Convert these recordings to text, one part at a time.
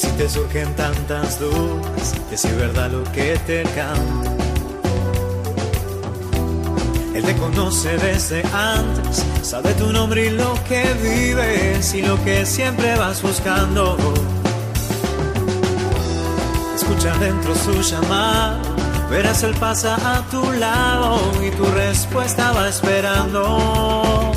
si te surgen tantas dudas, es verdad lo que te canta. Él te conoce desde antes, sabe tu nombre y lo que vives y lo que siempre vas buscando. Escucha dentro su llamada, verás él pasa a tu lado y tu respuesta va esperando.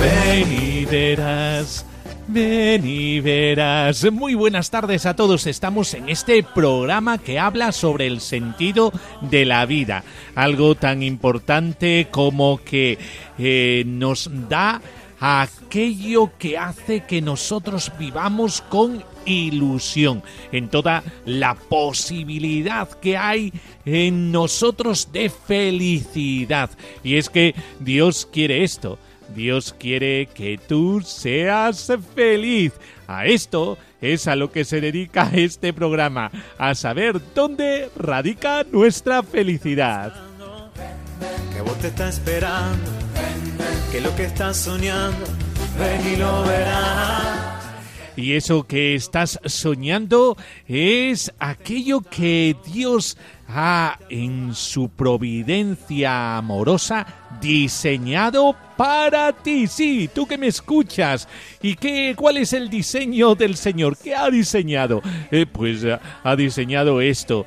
Ven y verás. Ven y verás. Muy buenas tardes a todos. Estamos en este programa que habla sobre el sentido de la vida. Algo tan importante como que eh, nos da aquello que hace que nosotros vivamos con ilusión, en toda la posibilidad que hay en nosotros de felicidad. Y es que Dios quiere esto. Dios quiere que tú seas feliz. A esto es a lo que se dedica este programa, a saber dónde radica nuestra felicidad. Que vos te está esperando, que lo que estás soñando, ven y lo verás. Y eso que estás soñando es aquello que Dios ha en su providencia amorosa diseñado para ti. Sí, tú que me escuchas. ¿Y qué, cuál es el diseño del Señor? ¿Qué ha diseñado? Eh, pues eh, ha diseñado esto.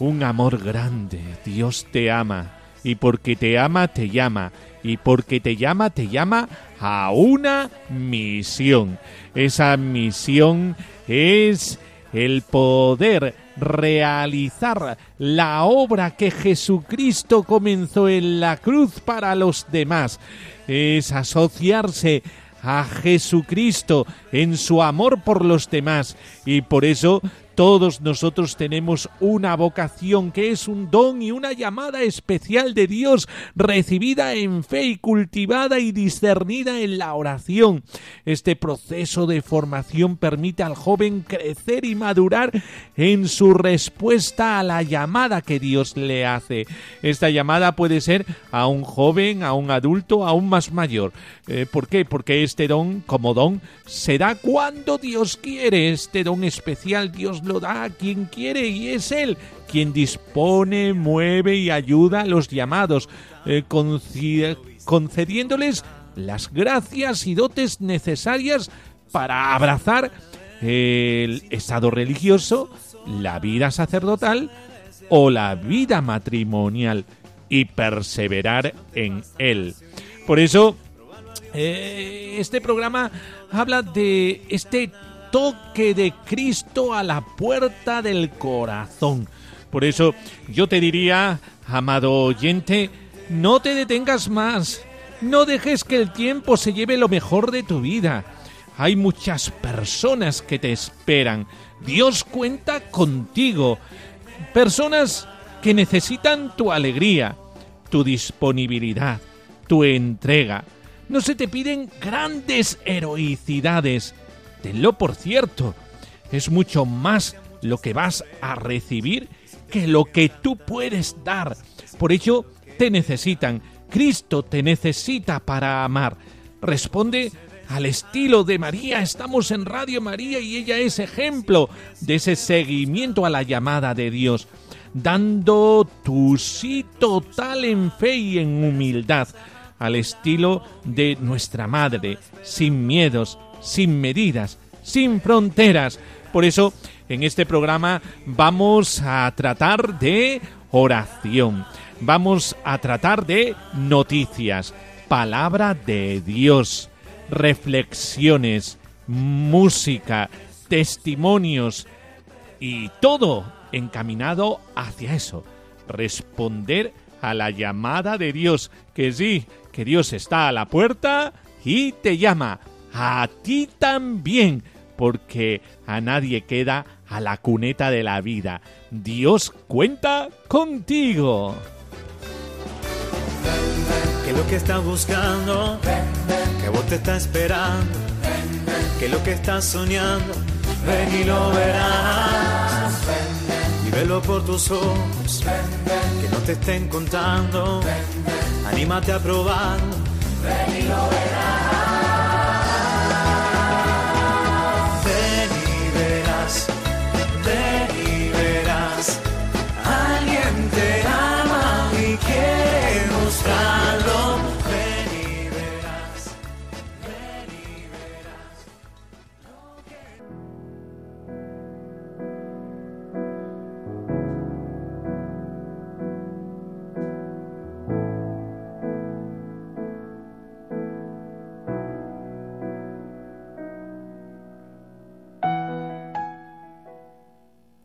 Un amor grande. Dios te ama. Y porque te ama, te llama. Y porque te llama, te llama a una misión. Esa misión es el poder realizar la obra que Jesucristo comenzó en la cruz para los demás. Es asociarse a Jesucristo en su amor por los demás y por eso todos nosotros tenemos una vocación que es un don y una llamada especial de Dios recibida en fe y cultivada y discernida en la oración. Este proceso de formación permite al joven crecer y madurar en su respuesta a la llamada que Dios le hace. Esta llamada puede ser a un joven, a un adulto, a un más mayor. Eh, ¿Por qué? Porque este don, como don, se da cuando Dios quiere. Este don especial Dios lo da a quien quiere y es Él quien dispone, mueve y ayuda a los llamados, eh, concediéndoles las gracias y dotes necesarias para abrazar el estado religioso, la vida sacerdotal o la vida matrimonial y perseverar en él. Por eso, eh, este programa habla de este toque de Cristo a la puerta del corazón. Por eso yo te diría, amado oyente, no te detengas más, no dejes que el tiempo se lleve lo mejor de tu vida. Hay muchas personas que te esperan. Dios cuenta contigo. Personas que necesitan tu alegría, tu disponibilidad, tu entrega. No se te piden grandes heroicidades, tenlo por cierto, es mucho más lo que vas a recibir que lo que tú puedes dar. Por ello, te necesitan. Cristo te necesita para amar. Responde al estilo de María. Estamos en Radio María y ella es ejemplo de ese seguimiento a la llamada de Dios, dando tu sí total en fe y en humildad, al estilo de nuestra Madre, sin miedos, sin medidas, sin fronteras. Por eso, en este programa vamos a tratar de oración, vamos a tratar de noticias, palabra de Dios, reflexiones, música, testimonios y todo encaminado hacia eso, responder a la llamada de Dios, que sí, que Dios está a la puerta y te llama a ti también porque a nadie queda a la cuneta de la vida. Dios cuenta contigo. Que lo que estás buscando, que vos te estás esperando, que lo que estás soñando, ven y lo verás. Y velo por tus ojos, que no te estén contando. Anímate a probarlo, ven y lo verás.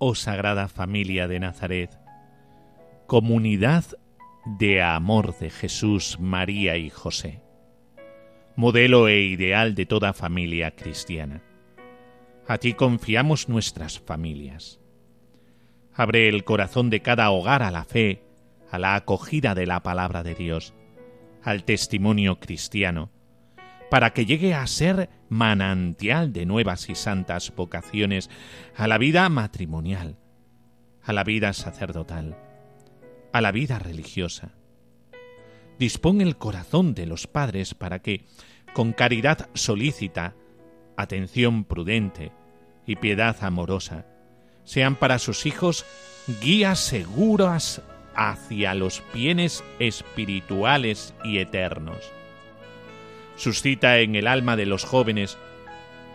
Oh Sagrada Familia de Nazaret, comunidad de amor de Jesús, María y José, modelo e ideal de toda familia cristiana. A ti confiamos nuestras familias. Abre el corazón de cada hogar a la fe, a la acogida de la palabra de Dios, al testimonio cristiano, para que llegue a ser manantial de nuevas y santas vocaciones a la vida matrimonial, a la vida sacerdotal, a la vida religiosa. Dispón el corazón de los padres para que, con caridad solícita, atención prudente y piedad amorosa, sean para sus hijos guías seguras hacia los bienes espirituales y eternos suscita en el alma de los jóvenes,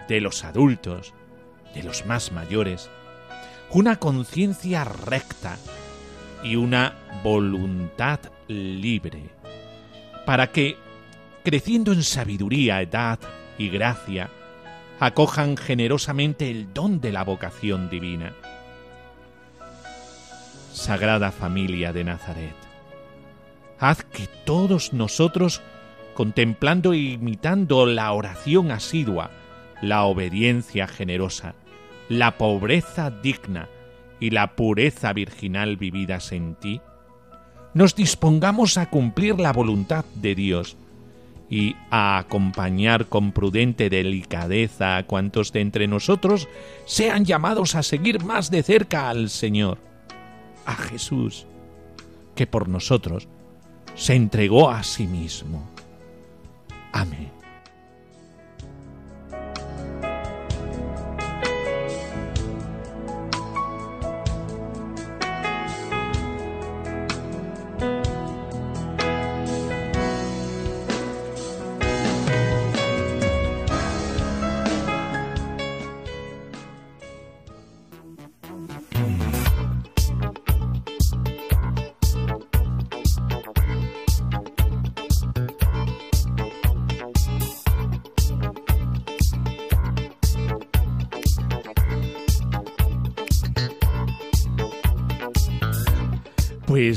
de los adultos, de los más mayores, una conciencia recta y una voluntad libre, para que, creciendo en sabiduría, edad y gracia, acojan generosamente el don de la vocación divina. Sagrada Familia de Nazaret, haz que todos nosotros contemplando e imitando la oración asidua, la obediencia generosa, la pobreza digna y la pureza virginal vividas en ti, nos dispongamos a cumplir la voluntad de Dios y a acompañar con prudente delicadeza a cuantos de entre nosotros sean llamados a seguir más de cerca al Señor, a Jesús, que por nosotros se entregó a sí mismo. Amén.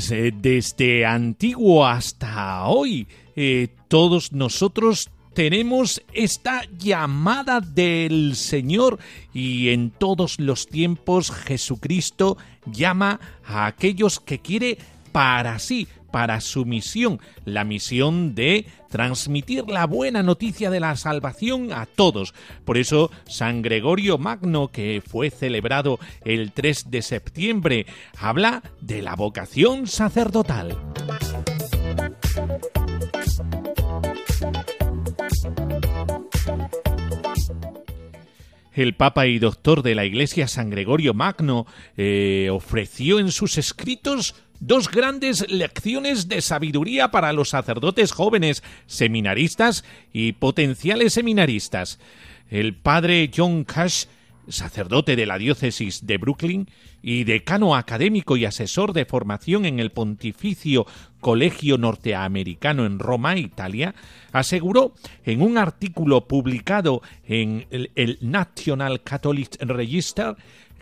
Pues eh, desde antiguo hasta hoy, eh, todos nosotros tenemos esta llamada del Señor y en todos los tiempos Jesucristo llama a aquellos que quiere para sí, para su misión, la misión de transmitir la buena noticia de la salvación a todos. Por eso San Gregorio Magno, que fue celebrado el 3 de septiembre, habla de la vocación sacerdotal. el Papa y doctor de la Iglesia San Gregorio Magno eh, ofreció en sus escritos dos grandes lecciones de sabiduría para los sacerdotes jóvenes, seminaristas y potenciales seminaristas. El padre John Cash sacerdote de la diócesis de Brooklyn y decano académico y asesor de formación en el Pontificio Colegio Norteamericano en Roma, Italia, aseguró en un artículo publicado en el, National Catholic Register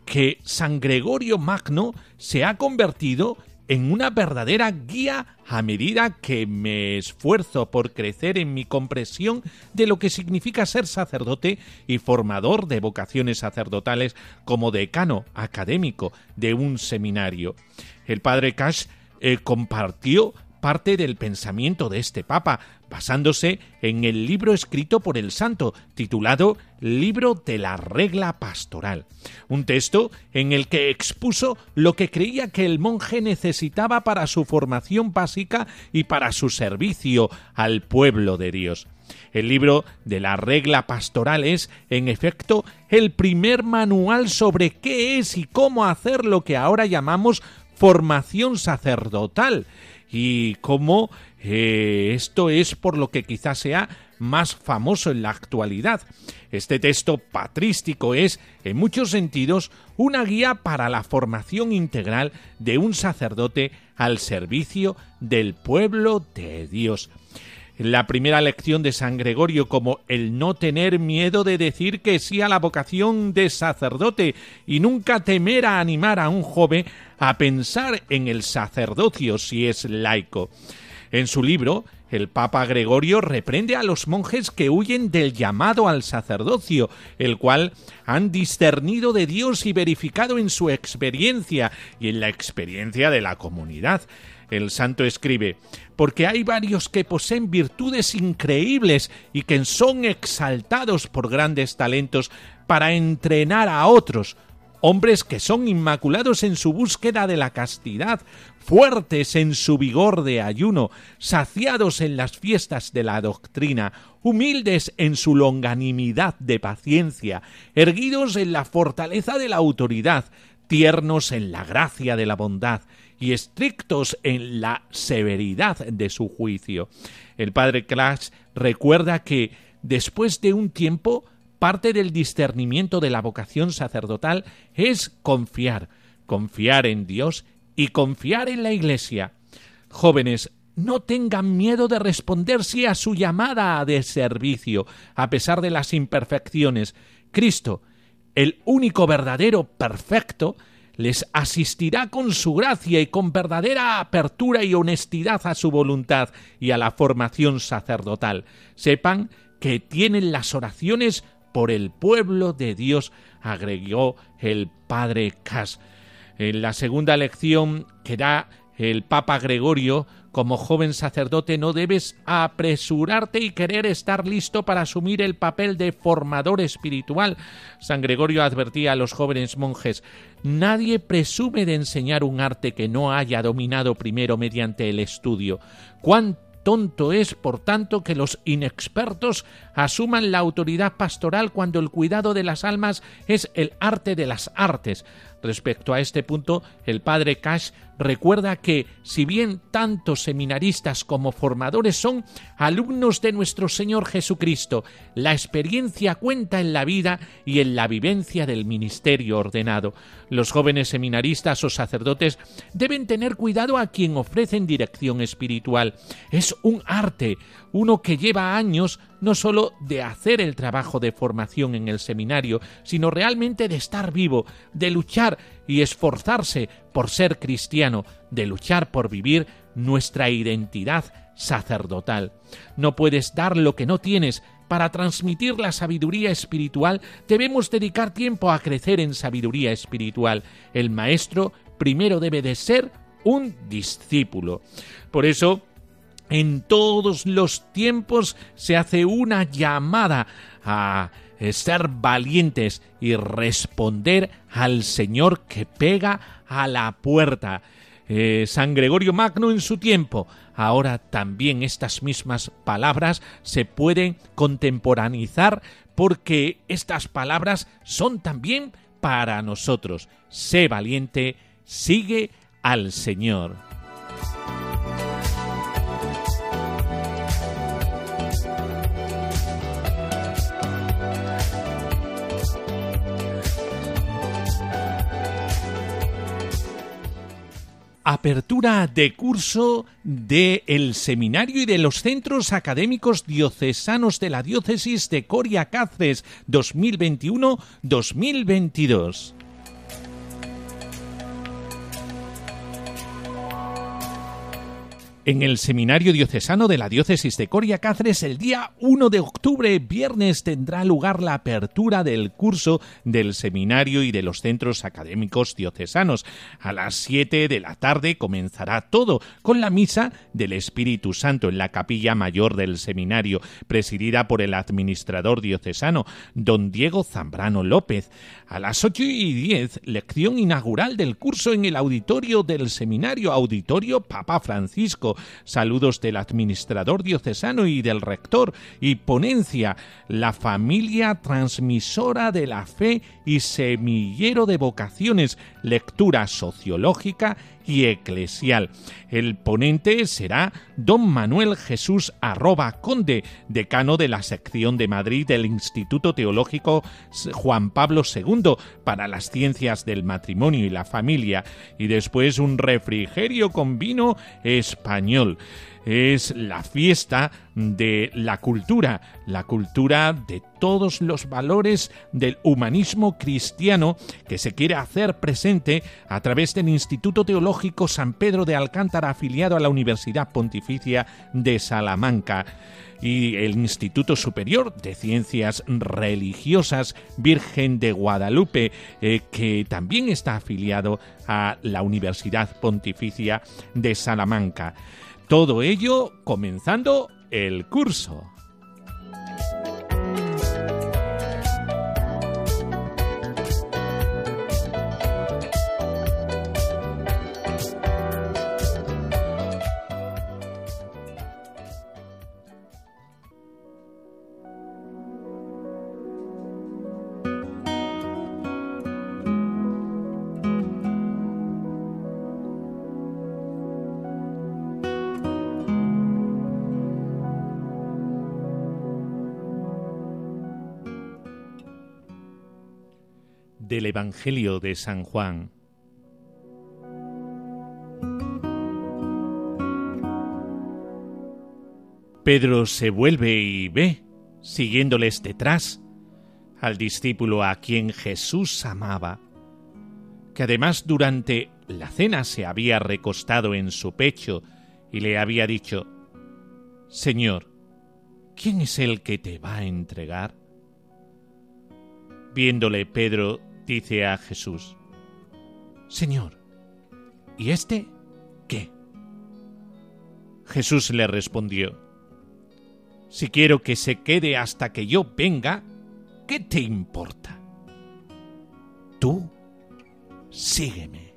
que San Gregorio Magno se ha convertido en una verdadera guía a medida que me esfuerzo por crecer en mi comprensión de lo que significa ser sacerdote y formador de vocaciones sacerdotales como decano académico de un seminario. El padre Cash eh, compartió parte del pensamiento de este Papa, basándose en el libro escrito por el santo, titulado Libro de la Regla Pastoral, un texto en el que expuso lo que creía que el monje necesitaba para su formación básica y para su servicio al pueblo de Dios. El libro de la regla pastoral es, en efecto, el primer manual sobre qué es y cómo hacer lo que ahora llamamos formación sacerdotal, y cómo eh, esto es por lo que quizás sea más famoso en la actualidad. Este texto patrístico es, en muchos sentidos, una guía para la formación integral de un sacerdote al servicio del pueblo de Dios. La primera lección de San Gregorio como el no tener miedo de decir que sí a la vocación de sacerdote y nunca temer a animar a un joven a pensar en el sacerdocio si es laico. En su libro, el Papa Gregorio reprende a los monjes que huyen del llamado al sacerdocio, el cual han discernido de Dios y verificado en su experiencia y en la experiencia de la comunidad. El santo escribe, porque hay varios que poseen virtudes increíbles y que son exaltados por grandes talentos para entrenar a otros, hombres que son inmaculados en su búsqueda de la castidad, fuertes en su vigor de ayuno, saciados en las fiestas de la doctrina, humildes en su longanimidad de paciencia, erguidos en la fortaleza de la autoridad, tiernos en la gracia de la bondad y estrictos en la severidad de su juicio. El padre Clash recuerda que después de un tiempo parte del discernimiento de la vocación sacerdotal es confiar, confiar en Dios y confiar en la Iglesia. Jóvenes, no tengan miedo de responder sí a su llamada de servicio, a pesar de las imperfecciones. Cristo, el único verdadero perfecto, les asistirá con su gracia y con verdadera apertura y honestidad a su voluntad y a la formación sacerdotal. Sepan que tienen las oraciones por el pueblo de Dios, agregó el padre Cas. En la segunda lección que da el Papa Gregorio, como joven sacerdote no debes apresurarte y querer estar listo para asumir el papel de formador espiritual. San Gregorio advertía a los jóvenes monjes Nadie presume de enseñar un arte que no haya dominado primero mediante el estudio. Cuán tonto es, por tanto, que los inexpertos asuman la autoridad pastoral cuando el cuidado de las almas es el arte de las artes. Respecto a este punto, el padre Cash recuerda que, si bien tantos seminaristas como formadores son alumnos de nuestro Señor Jesucristo, la experiencia cuenta en la vida y en la vivencia del ministerio ordenado. Los jóvenes seminaristas o sacerdotes deben tener cuidado a quien ofrecen dirección espiritual. Es un arte, uno que lleva años no sólo de hacer el trabajo de formación en el seminario, sino realmente de estar vivo, de luchar y esforzarse por ser cristiano, de luchar por vivir nuestra identidad sacerdotal. No puedes dar lo que no tienes. Para transmitir la sabiduría espiritual debemos dedicar tiempo a crecer en sabiduría espiritual. El maestro primero debe de ser un discípulo. Por eso, en todos los tiempos se hace una llamada a ser valientes y responder al Señor que pega a la puerta. Eh, San Gregorio Magno en su tiempo. Ahora también estas mismas palabras se pueden contemporanizar porque estas palabras son también para nosotros. Sé valiente, sigue al Señor. Apertura de curso del el seminario y de los centros académicos diocesanos de la diócesis de Coria Cáceres 2021-2022. En el Seminario Diocesano de la Diócesis de Coria Cáceres el día 1 de octubre, viernes, tendrá lugar la apertura del curso del seminario y de los centros académicos diocesanos. A las 7 de la tarde comenzará todo con la misa del Espíritu Santo en la capilla mayor del seminario, presidida por el administrador diocesano, don Diego Zambrano López. A las 8 y 10, lección inaugural del curso en el auditorio del seminario, Auditorio Papa Francisco. Saludos del administrador diocesano y del rector. Y ponencia, la familia transmisora de la fe y semillero de vocaciones, lectura sociológica y eclesial. El ponente será don Manuel Jesús Arroba Conde, decano de la sección de Madrid del Instituto Teológico Juan Pablo II para las ciencias del matrimonio y la familia, y después un refrigerio con vino español es la fiesta de la cultura, la cultura de todos los valores del humanismo cristiano que se quiere hacer presente a través del Instituto Teológico San Pedro de Alcántara afiliado a la Universidad Pontificia de Salamanca y el Instituto Superior de Ciencias Religiosas Virgen de Guadalupe, eh, que también está afiliado a la Universidad Pontificia de Salamanca. Todo ello comenzando el curso. Evangelio de San Juan. Pedro se vuelve y ve, siguiéndoles detrás, al discípulo a quien Jesús amaba, que además durante la cena se había recostado en su pecho y le había dicho, Señor, ¿quién es el que te va a entregar? Viéndole Pedro dice a Jesús, Señor, ¿y este qué? Jesús le respondió, Si quiero que se quede hasta que yo venga, ¿qué te importa? Tú sígueme.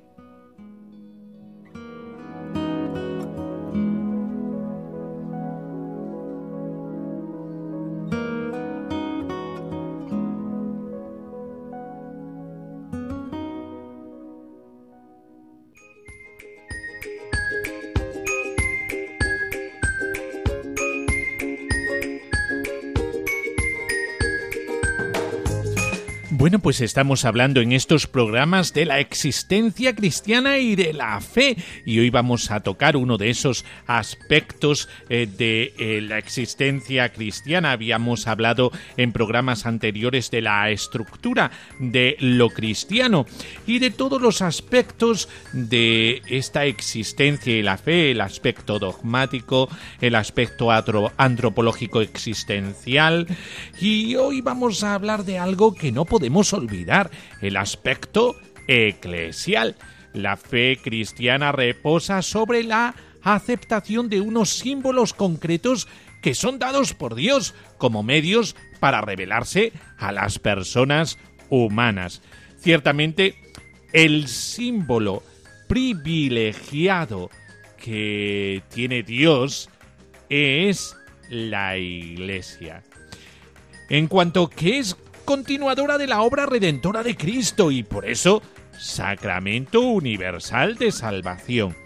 Pues estamos hablando en estos programas de la existencia cristiana y de la fe. Y hoy vamos a tocar uno de esos aspectos eh, de eh, la existencia cristiana. Habíamos hablado en programas anteriores de la estructura de lo cristiano y de todos los aspectos de esta existencia y la fe, el aspecto dogmático, el aspecto antropológico existencial. Y hoy vamos a hablar de algo que no podemos olvidar el aspecto eclesial. La fe cristiana reposa sobre la aceptación de unos símbolos concretos que son dados por Dios como medios para revelarse a las personas humanas. Ciertamente, el símbolo privilegiado que tiene Dios es la Iglesia. En cuanto que es continuadora de la obra redentora de Cristo y por eso sacramento universal de salvación.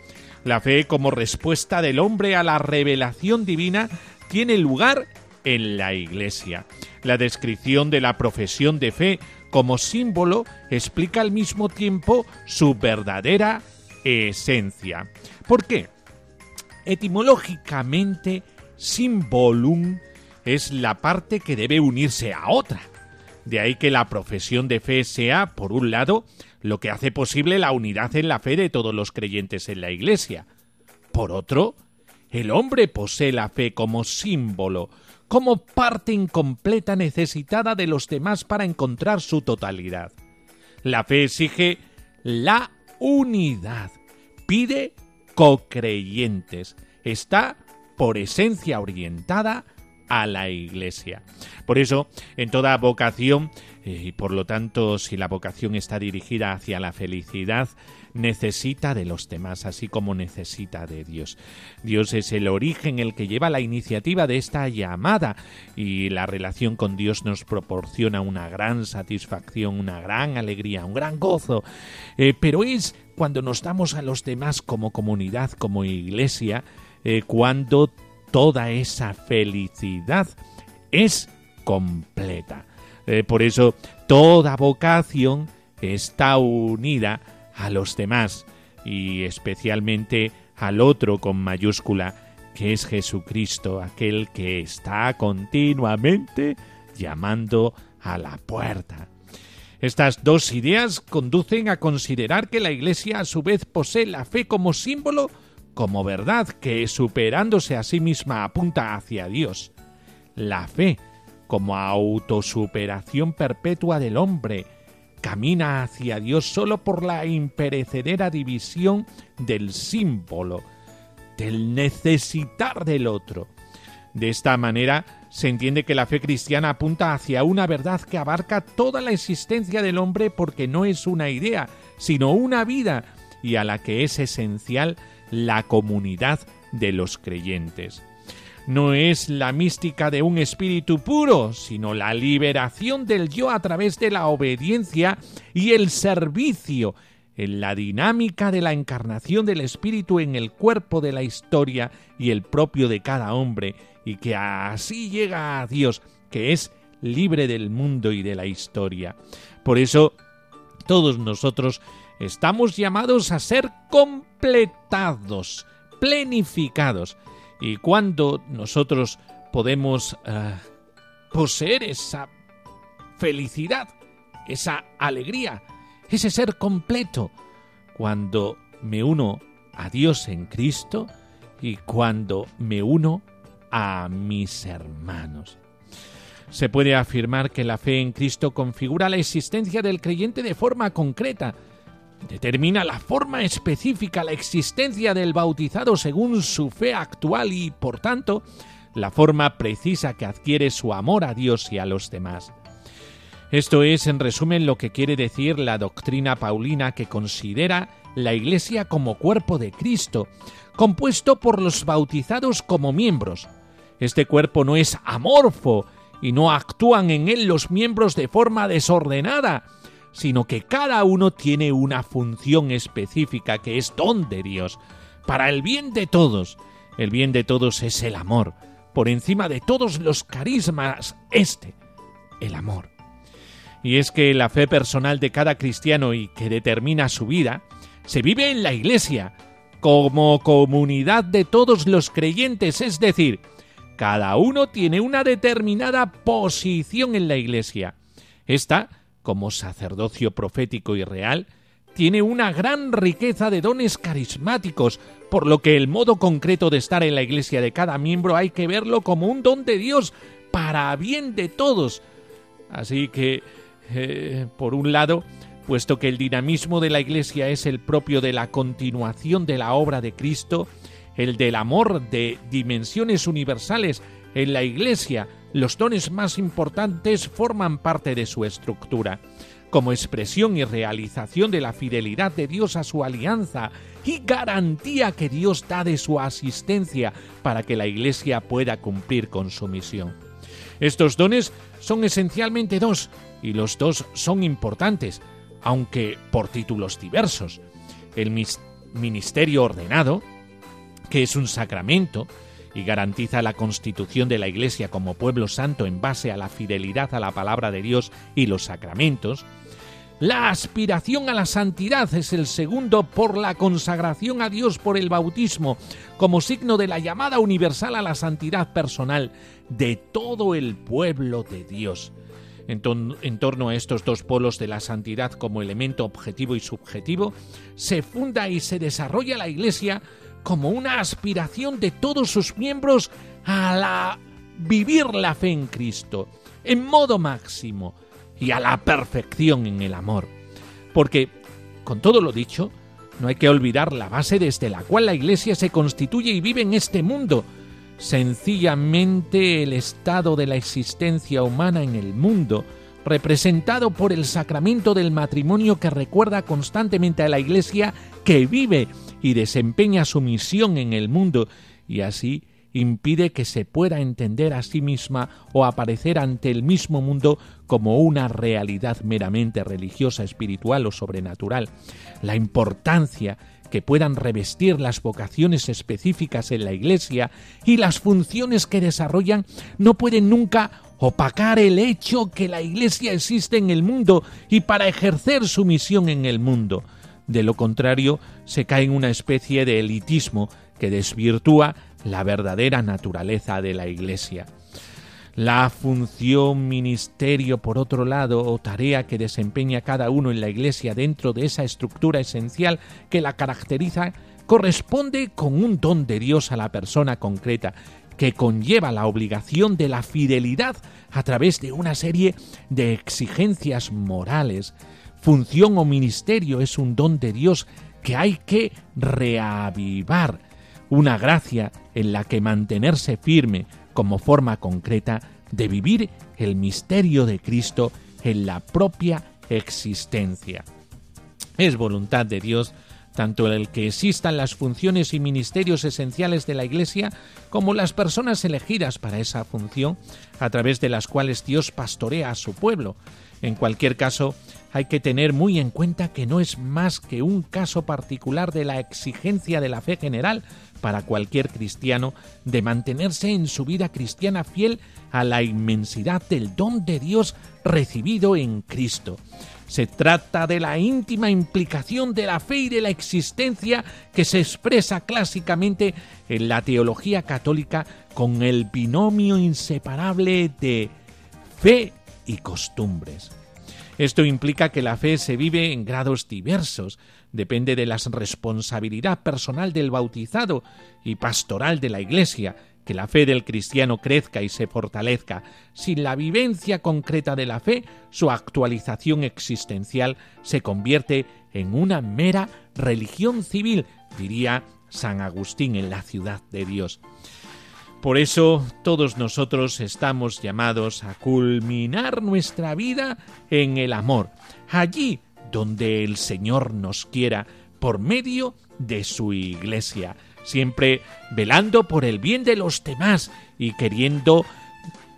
La fe como respuesta del hombre a la revelación divina tiene lugar en la Iglesia. La descripción de la profesión de fe como símbolo explica al mismo tiempo su verdadera esencia. ¿Por qué? Etimológicamente, simbolum es la parte que debe unirse a otra. De ahí que la profesión de fe sea, por un lado, lo que hace posible la unidad en la fe de todos los creyentes en la Iglesia. Por otro, el hombre posee la fe como símbolo, como parte incompleta necesitada de los demás para encontrar su totalidad. La fe exige la unidad, pide co-creyentes, está por esencia orientada a la Iglesia. Por eso, en toda vocación, eh, y por lo tanto, si la vocación está dirigida hacia la felicidad, necesita de los demás, así como necesita de Dios. Dios es el origen, el que lleva la iniciativa de esta llamada y la relación con Dios nos proporciona una gran satisfacción, una gran alegría, un gran gozo. Eh, pero es cuando nos damos a los demás como comunidad, como iglesia, eh, cuando toda esa felicidad es completa. Eh, por eso toda vocación está unida a los demás y especialmente al otro con mayúscula, que es Jesucristo, aquel que está continuamente llamando a la puerta. Estas dos ideas conducen a considerar que la Iglesia a su vez posee la fe como símbolo como verdad que, superándose a sí misma, apunta hacia Dios. La fe, como autosuperación perpetua del hombre, camina hacia Dios solo por la imperecedera división del símbolo, del necesitar del otro. De esta manera se entiende que la fe cristiana apunta hacia una verdad que abarca toda la existencia del hombre porque no es una idea, sino una vida, y a la que es esencial la comunidad de los creyentes. No es la mística de un espíritu puro, sino la liberación del yo a través de la obediencia y el servicio, en la dinámica de la encarnación del espíritu en el cuerpo de la historia y el propio de cada hombre, y que así llega a Dios, que es libre del mundo y de la historia. Por eso, todos nosotros estamos llamados a ser completados, plenificados. Y cuando nosotros podemos eh, poseer esa felicidad, esa alegría, ese ser completo, cuando me uno a Dios en Cristo y cuando me uno a mis hermanos. Se puede afirmar que la fe en Cristo configura la existencia del creyente de forma concreta, determina la forma específica, la existencia del bautizado según su fe actual y, por tanto, la forma precisa que adquiere su amor a Dios y a los demás. Esto es, en resumen, lo que quiere decir la doctrina paulina que considera la Iglesia como cuerpo de Cristo, compuesto por los bautizados como miembros. Este cuerpo no es amorfo y no actúan en él los miembros de forma desordenada, sino que cada uno tiene una función específica que es don de Dios, para el bien de todos. El bien de todos es el amor, por encima de todos los carismas, este, el amor. Y es que la fe personal de cada cristiano y que determina su vida, se vive en la Iglesia, como comunidad de todos los creyentes, es decir, cada uno tiene una determinada posición en la Iglesia. Esta como sacerdocio profético y real, tiene una gran riqueza de dones carismáticos, por lo que el modo concreto de estar en la iglesia de cada miembro hay que verlo como un don de Dios para bien de todos. Así que, eh, por un lado, puesto que el dinamismo de la iglesia es el propio de la continuación de la obra de Cristo, el del amor de dimensiones universales en la iglesia, los dones más importantes forman parte de su estructura, como expresión y realización de la fidelidad de Dios a su alianza y garantía que Dios da de su asistencia para que la Iglesia pueda cumplir con su misión. Estos dones son esencialmente dos, y los dos son importantes, aunque por títulos diversos. El ministerio ordenado, que es un sacramento, y garantiza la constitución de la Iglesia como pueblo santo en base a la fidelidad a la palabra de Dios y los sacramentos, la aspiración a la santidad es el segundo por la consagración a Dios por el bautismo, como signo de la llamada universal a la santidad personal de todo el pueblo de Dios. En, en, torno a estos dos polos de la santidad como elemento objetivo y subjetivo, se funda y se desarrolla la Iglesia como una aspiración de todos sus miembros a la vivir la fe en Cristo en modo máximo y a la perfección en el amor. Porque, con todo lo dicho, no hay que olvidar la base desde la cual la Iglesia se constituye y vive en este mundo, sencillamente el estado de la existencia humana en el mundo, representado por el sacramento del matrimonio que recuerda constantemente a la Iglesia que vive y desempeña su misión en el mundo y así impide que se pueda entender a sí misma o aparecer ante el mismo mundo como una realidad meramente religiosa, espiritual o sobrenatural. La importancia que puedan revestir las vocaciones específicas en la Iglesia y las funciones que desarrollan no pueden nunca opacar el hecho que la Iglesia existe en el mundo y para ejercer su misión en el mundo. De lo contrario, se cae en una especie de elitismo que desvirtúa la verdadera naturaleza de la Iglesia. La función, ministerio, por otro lado, o tarea que desempeña cada uno en la Iglesia dentro de esa estructura esencial que la caracteriza, corresponde con un don de Dios a la persona concreta, que conlleva la obligación de la fidelidad a través de una serie de exigencias morales. Función o ministerio es un don de Dios que hay que reavivar, una gracia en la que mantenerse firme como forma concreta de vivir el misterio de Cristo en la propia existencia. Es voluntad de Dios tanto el que existan las funciones y ministerios esenciales de la Iglesia como las personas elegidas para esa función a través de las cuales Dios pastorea a su pueblo. En cualquier caso, hay que tener muy en cuenta que no es más que un caso particular de la exigencia de la fe general para cualquier cristiano de mantenerse en su vida cristiana fiel a la inmensidad del don de Dios recibido en Cristo. Se trata de la íntima implicación de la fe y de la existencia que se expresa clásicamente en la teología católica con el binomio inseparable de fe y costumbres. Esto implica que la fe se vive en grados diversos, depende de la responsabilidad personal del bautizado y pastoral de la Iglesia, que la fe del cristiano crezca y se fortalezca. Sin la vivencia concreta de la fe, su actualización existencial se convierte en una mera religión civil, diría San Agustín en la ciudad de Dios. Por eso todos nosotros estamos llamados a culminar nuestra vida en el amor, allí donde el Señor nos quiera, por medio de su iglesia, siempre velando por el bien de los demás y queriendo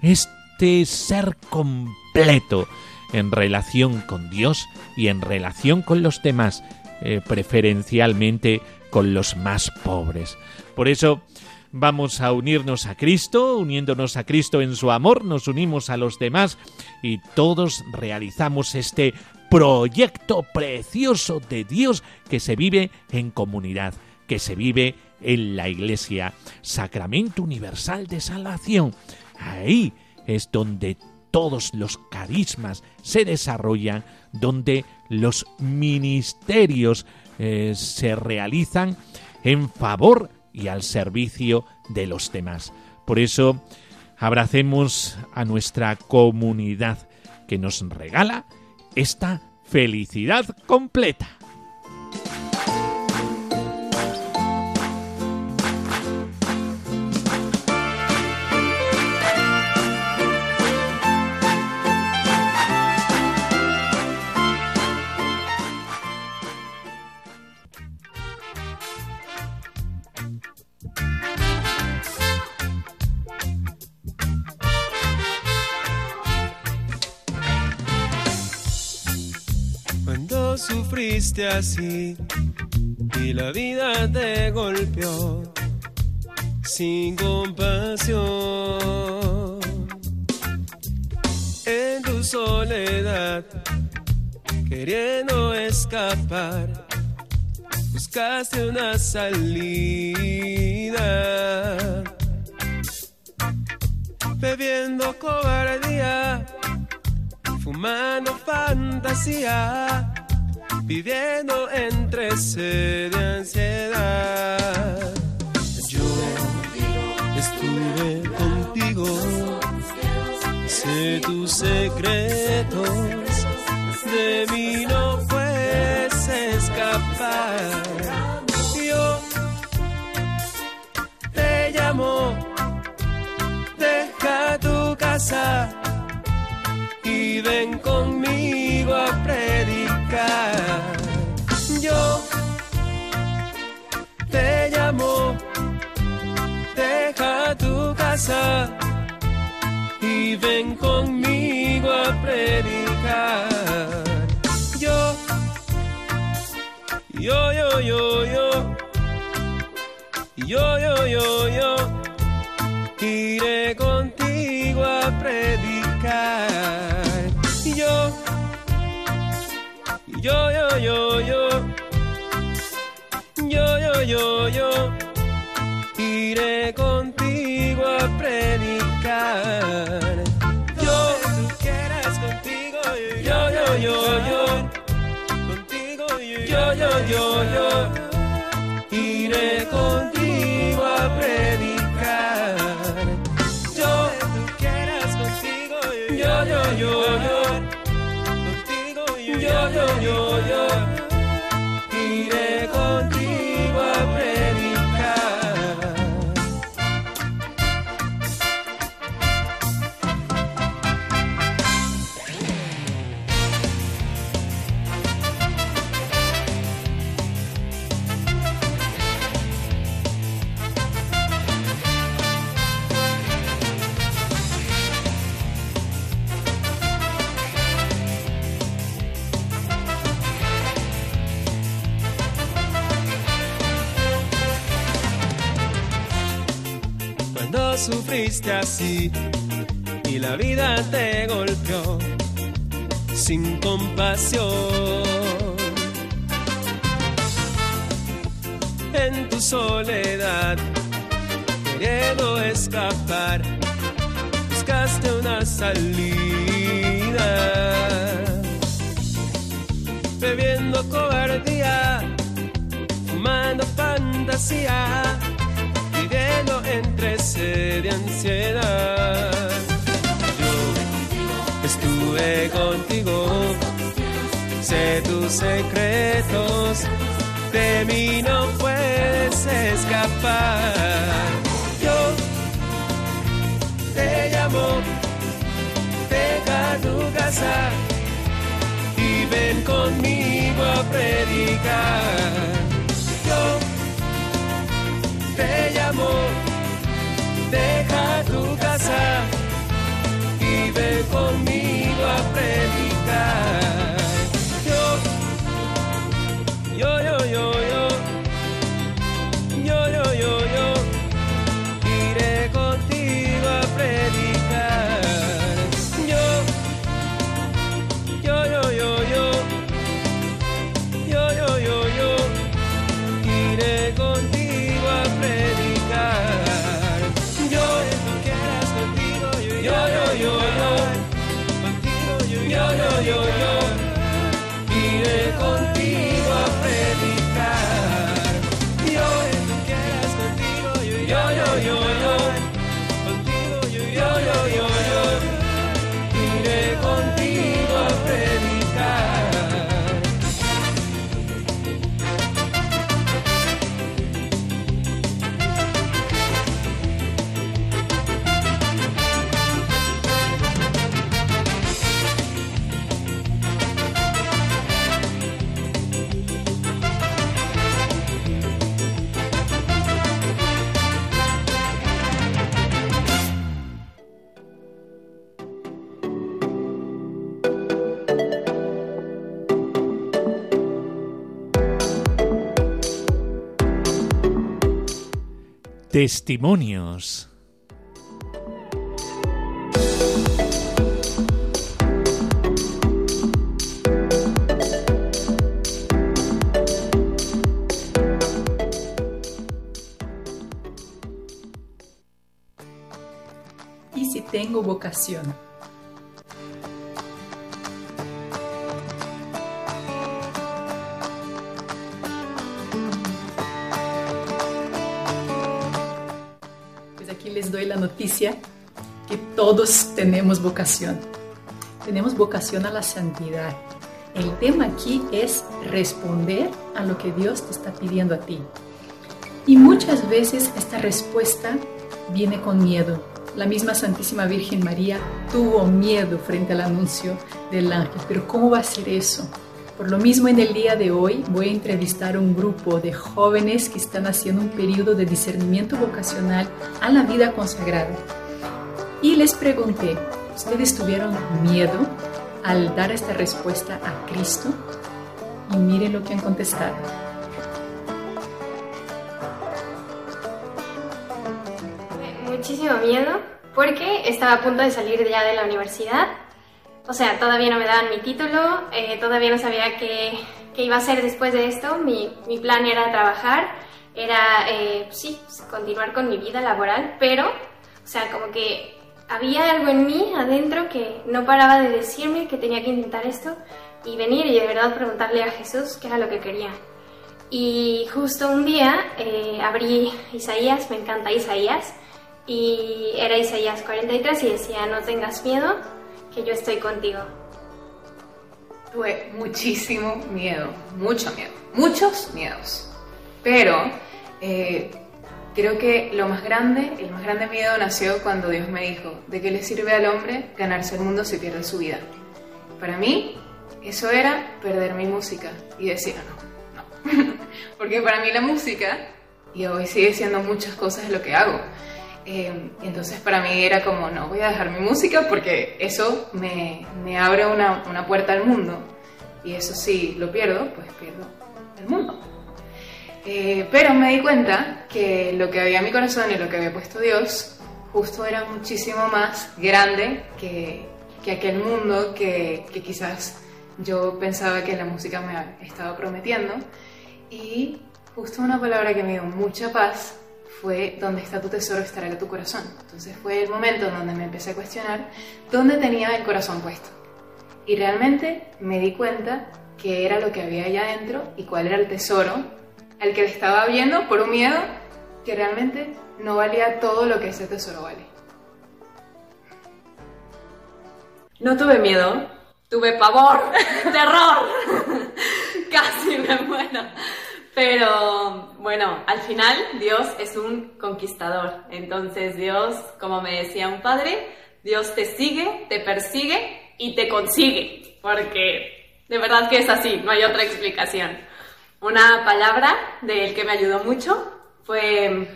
este ser completo en relación con Dios y en relación con los demás, eh, preferencialmente con los más pobres. Por eso, vamos a unirnos a Cristo, uniéndonos a Cristo en su amor, nos unimos a los demás y todos realizamos este proyecto precioso de Dios que se vive en comunidad, que se vive en la Iglesia, sacramento universal de salvación. Ahí es donde todos los carismas se desarrollan, donde los ministerios eh, se realizan en favor y al servicio de los demás. Por eso, abracemos a nuestra comunidad que nos regala esta felicidad completa. Sufriste así y la vida te golpeó sin compasión. En tu soledad, queriendo escapar, buscaste una salida. Bebiendo cobardía, fumando fantasía viviendo entre sed y ansiedad. Yo estuve contigo, sé tus secretos, de mí no puedes escapar. Yo te llamo, deja tu casa y ven conmigo llamo, deja tu casa y ven conmigo a predicar. Yo, yo, yo, yo, yo, yo, yo, yo, yo, iré contigo a predicar. Yo, yo, yo, yo, yo, yo, yo, yo, yo, yo, yo iré con sufriste así y la vida te golpeó sin compasión. En tu soledad, queriendo escapar, buscaste una salida. Bebiendo cobardía, fumando fantasía viviendo entre sed y ansiedad. Yo estuve contigo, sé tus secretos, de mí no puedes escapar. Yo te llamo, deja tu casa y ven conmigo a predicar. Te llamo, deja tu casa y ven conmigo a predicar. Testimonios. ¿Y si tengo vocación? Les doy la noticia que todos tenemos vocación. Tenemos vocación a la santidad. El tema aquí es responder a lo que Dios te está pidiendo a ti. Y muchas veces esta respuesta viene con miedo. La misma Santísima Virgen María tuvo miedo frente al anuncio del ángel. Pero ¿cómo va a ser eso? Por lo mismo, en el día de hoy voy a entrevistar a un grupo de jóvenes que están haciendo un periodo de discernimiento vocacional a la vida consagrada. Y les pregunté, ¿ustedes tuvieron miedo al dar esta respuesta a Cristo? Y miren lo que han contestado. Muchísimo miedo porque estaba a punto de salir ya de la universidad. O sea, todavía no me daban mi título, eh, todavía no sabía qué, qué, iba a hacer después de esto. Mi, mi plan era trabajar, era, eh, sí, continuar con mi vida laboral, pero, o sea, como que había algo en mí adentro que no paraba de decirme que tenía que intentar esto y venir y de verdad preguntarle a Jesús qué era lo que quería. Y justo un día eh, abrí Isaías, me encanta Isaías, y era Isaías 43 y decía, no tengas miedo, que yo estoy contigo. Tuve muchísimo miedo, mucho miedo, muchos miedos, pero eh, creo que lo más grande, el más grande miedo nació cuando Dios me dijo, ¿de qué le sirve al hombre ganarse el mundo si pierde su vida? Para mí, eso era perder mi música y decir, no, no, porque para mí la música, y hoy sigue siendo muchas cosas lo que hago, eh, entonces para mí era como, no voy a dejar mi música porque eso me, me abre una, una, puerta al mundo. Y eso si lo pierdo, pues pierdo el mundo. Eh, pero me di cuenta que lo que había en mi corazón y lo que había puesto Dios justo era muchísimo más grande que, que aquel mundo que, que quizás yo pensaba que la música me estaba prometiendo. Y justo una palabra que me dio mucha paz fue donde está tu tesoro estará tu corazón. Entonces fue el momento en donde me empecé a cuestionar dónde tenía el corazón puesto. Y realmente me di cuenta que era lo que había allá adentro y cuál era el tesoro al que le estaba viendo por un miedo que realmente no valía todo lo que ese tesoro vale. No tuve miedo, tuve pavor, terror. Casi me muero. Pero bueno, al final Dios es un conquistador. Entonces Dios, como me decía un padre, Dios te sigue, te persigue y te consigue. Porque de verdad que es así, no hay otra explicación. Una palabra del que me ayudó mucho fue,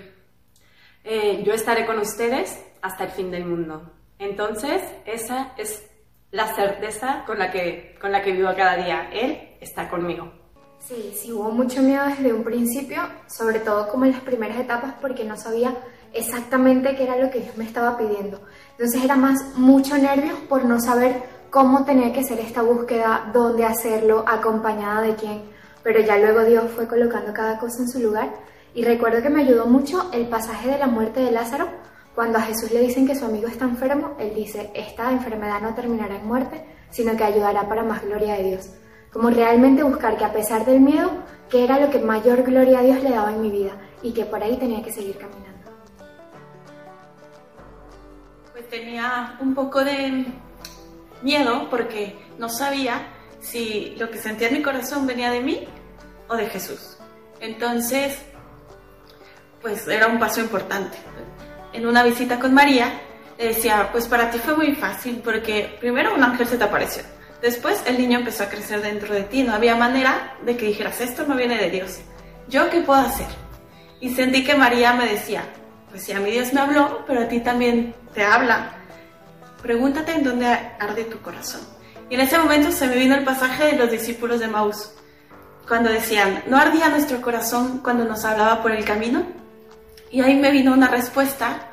eh, yo estaré con ustedes hasta el fin del mundo. Entonces, esa es la certeza con la que, con la que vivo cada día. Él está conmigo. Sí, sí, hubo mucho miedo desde un principio, sobre todo como en las primeras etapas, porque no sabía exactamente qué era lo que Dios me estaba pidiendo. Entonces era más mucho nervios por no saber cómo tenía que ser esta búsqueda, dónde hacerlo, acompañada de quién. Pero ya luego Dios fue colocando cada cosa en su lugar. Y recuerdo que me ayudó mucho el pasaje de la muerte de Lázaro. Cuando a Jesús le dicen que su amigo está enfermo, él dice, esta enfermedad no terminará en muerte, sino que ayudará para más gloria de Dios como realmente buscar que a pesar del miedo, que era lo que mayor gloria a Dios le daba en mi vida y que por ahí tenía que seguir caminando. Pues tenía un poco de miedo porque no sabía si lo que sentía en mi corazón venía de mí o de Jesús. Entonces, pues era un paso importante. En una visita con María, le decía, pues para ti fue muy fácil porque primero un ángel se te apareció Después el niño empezó a crecer dentro de ti, no había manera de que dijeras, esto no viene de Dios. ¿Yo qué puedo hacer? Y sentí que María me decía, pues si a mí Dios me habló, pero a ti también te habla. Pregúntate en dónde arde tu corazón. Y en ese momento se me vino el pasaje de los discípulos de Maús, cuando decían, ¿no ardía nuestro corazón cuando nos hablaba por el camino? Y ahí me vino una respuesta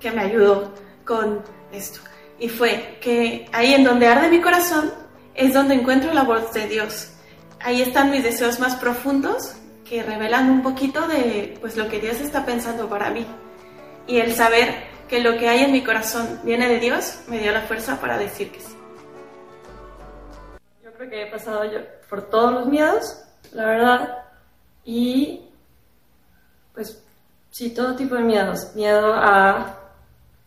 que me ayudó con esto. Y fue que ahí en donde arde mi corazón es donde encuentro la voz de Dios. Ahí están mis deseos más profundos que revelan un poquito de pues lo que Dios está pensando para mí. Y el saber que lo que hay en mi corazón viene de Dios me dio la fuerza para decir que sí. Yo creo que he pasado yo por todos los miedos, la verdad. Y pues sí, todo tipo de miedos. Miedo a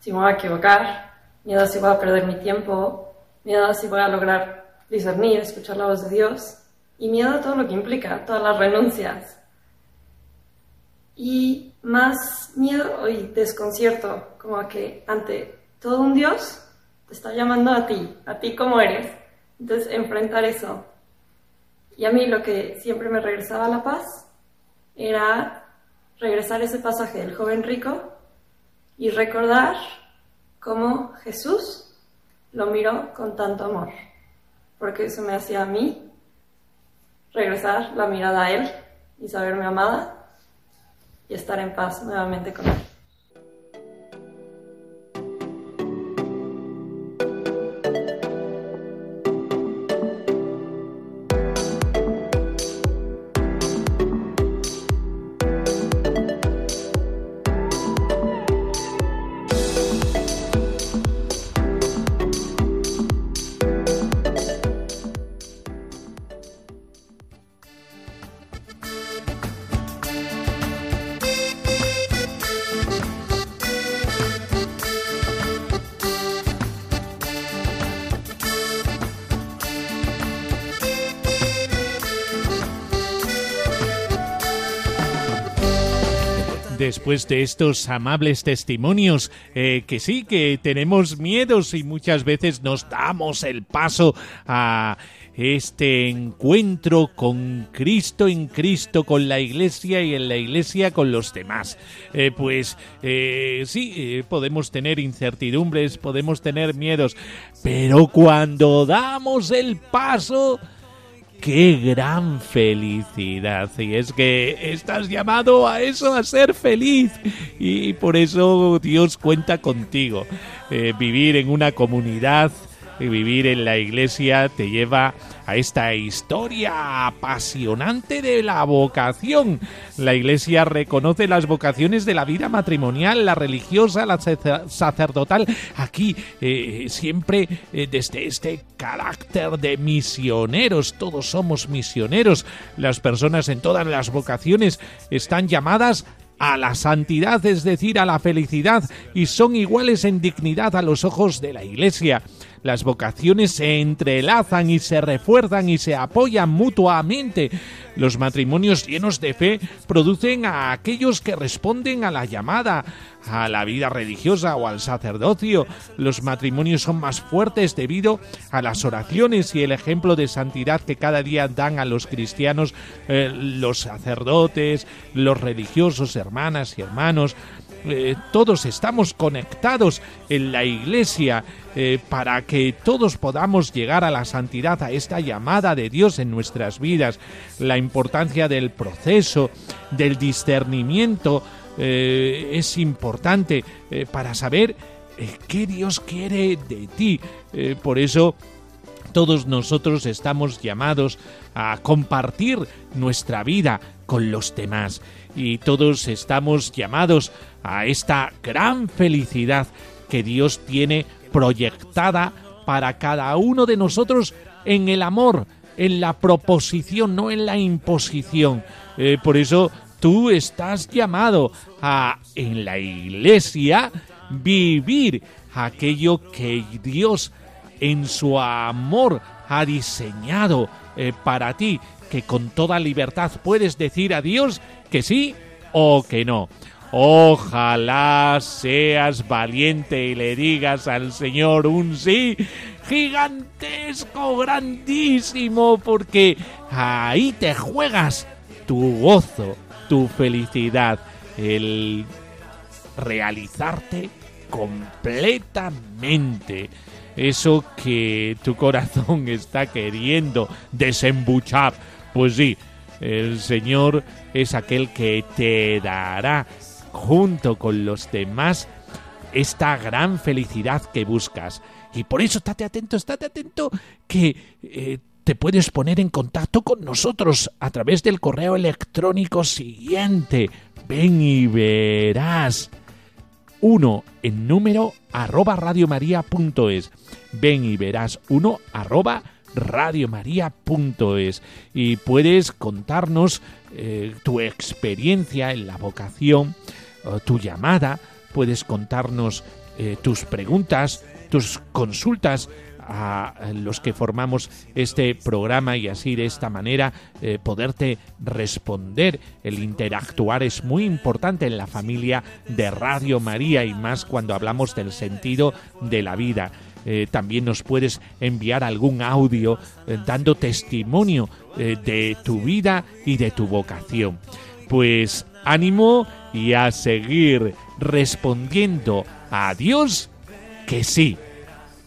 si me voy a equivocar, miedo a si voy a perder mi tiempo, miedo a si voy a lograr discernir, escuchar la voz de Dios, y miedo a todo lo que implica, todas las renuncias. Y más miedo y desconcierto, como a que ante todo un Dios te está llamando a ti, a ti como eres. Entonces, enfrentar eso. Y a mí lo que siempre me regresaba a la paz era regresar ese pasaje del joven rico y recordar cómo Jesús lo miró con tanto amor. Porque eso me hacía a mí regresar la mirada a Él y saberme amada y estar en paz nuevamente con Él. Después de estos amables testimonios, eh, que sí, que tenemos miedos y muchas veces nos damos el paso a este encuentro con Cristo en Cristo, con la iglesia y en la iglesia con los demás. Eh, pues eh, sí, podemos tener incertidumbres, podemos tener miedos, pero cuando damos el paso qué gran felicidad. Y es que estás llamado a eso, a ser feliz. Y por eso Dios cuenta contigo. Eh, vivir en una comunidad vivir en la iglesia te lleva a esta historia apasionante de la vocación. La iglesia reconoce las vocaciones de la vida matrimonial, la religiosa, la sacerdotal. Aquí eh, siempre eh, desde este carácter de misioneros, todos somos misioneros. Las personas en todas las vocaciones están llamadas a la santidad, es decir, a la felicidad, y son iguales en dignidad a los ojos de la Iglesia. Las vocaciones se entrelazan y se refuerzan y se apoyan mutuamente. Los matrimonios llenos de fe producen a aquellos que responden a la llamada, a la vida religiosa o al sacerdocio. Los matrimonios son más fuertes debido a las oraciones y el ejemplo de santidad que cada día dan a los cristianos, eh, los sacerdotes, los religiosos, hermanas y hermanos. Eh, todos estamos conectados en la iglesia eh, para que todos podamos llegar a la santidad, a esta llamada de Dios en nuestras vidas, la importancia del proceso, del discernimiento, eh, es importante para saber qué Dios quiere de ti. por eso todos nosotros estamos llamados a compartir nuestra vida con los demás y todos estamos llamados a esta gran felicidad que Dios tiene proyectada para cada uno de nosotros en el amor, en la proposición, no en la imposición. Eh, por eso tú estás llamado a en la iglesia vivir aquello que Dios en su amor ha diseñado eh, para ti, que con toda libertad puedes decir a Dios que sí o que no. Ojalá seas valiente y le digas al Señor un sí gigantesco, grandísimo, porque ahí te juegas tu gozo, tu felicidad, el realizarte completamente. Eso que tu corazón está queriendo desembuchar. Pues sí, el Señor es aquel que te dará junto con los demás esta gran felicidad que buscas. Y por eso estate atento, estate atento que eh, te puedes poner en contacto con nosotros a través del correo electrónico siguiente. Ven y verás. Uno en número arroba radiomaria.es. Ven y verás uno arroba radiomaria.es y puedes contarnos eh, tu experiencia en la vocación, tu llamada, puedes contarnos eh, tus preguntas, tus consultas a los que formamos este programa y así de esta manera eh, poderte responder. El interactuar es muy importante en la familia de Radio María y más cuando hablamos del sentido de la vida. Eh, también nos puedes enviar algún audio eh, dando testimonio de tu vida y de tu vocación. Pues ánimo y a seguir respondiendo a Dios que sí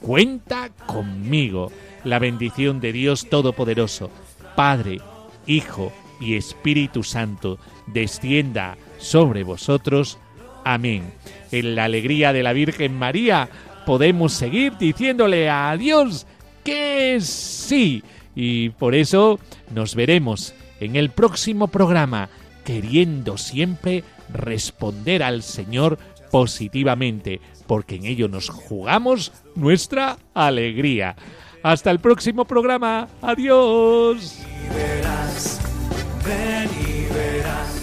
cuenta conmigo. La bendición de Dios Todopoderoso, Padre, Hijo y Espíritu Santo, descienda sobre vosotros. Amén. En la alegría de la Virgen María podemos seguir diciéndole a Dios que sí. Y por eso nos veremos en el próximo programa, queriendo siempre responder al Señor positivamente, porque en ello nos jugamos nuestra alegría. Hasta el próximo programa. Adiós. verás, ven y verás.